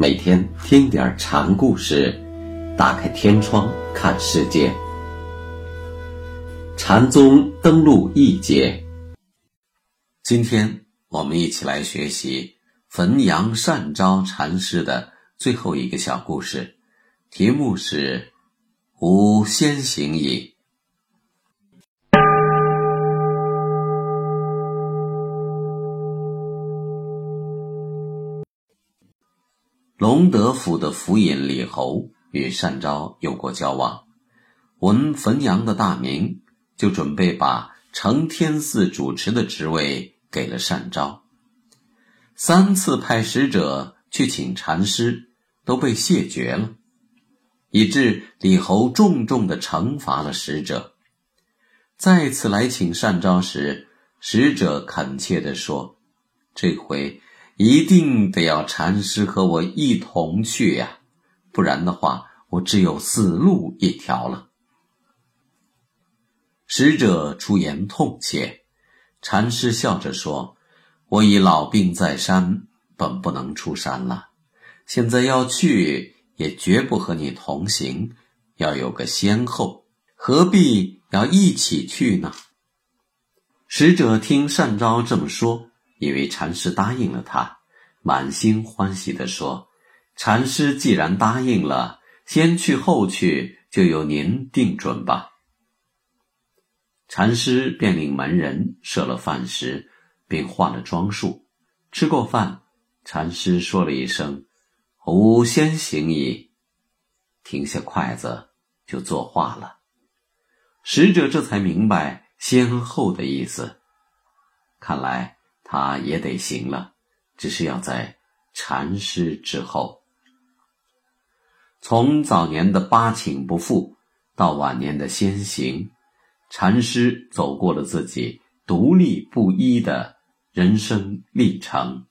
每天听点禅故事，打开天窗看世界。禅宗登陆一节，今天我们一起来学习汾阳善昭禅师的最后一个小故事，题目是“吾先行矣”。隆德府的府尹李侯与单昭有过交往，闻汾阳的大名，就准备把承天寺主持的职位给了单昭。三次派使者去请禅师，都被谢绝了，以致李侯重重的惩罚了使者。再次来请单昭时，使者恳切地说：“这回。”一定得要禅师和我一同去呀，不然的话，我只有死路一条了。使者出言痛切，禅师笑着说：“我已老病在山，本不能出山了。现在要去，也绝不和你同行，要有个先后，何必要一起去呢？”使者听单昭这么说。以为禅师答应了他，满心欢喜地说：“禅师既然答应了，先去后去，就由您定准吧。”禅师便令门人设了饭食，并化了装束。吃过饭，禅师说了一声：“吾先行矣。”停下筷子，就作画了。使者这才明白先后的意思，看来。他也得行了，只是要在禅师之后。从早年的八请不复，到晚年的先行，禅师走过了自己独立不一的人生历程。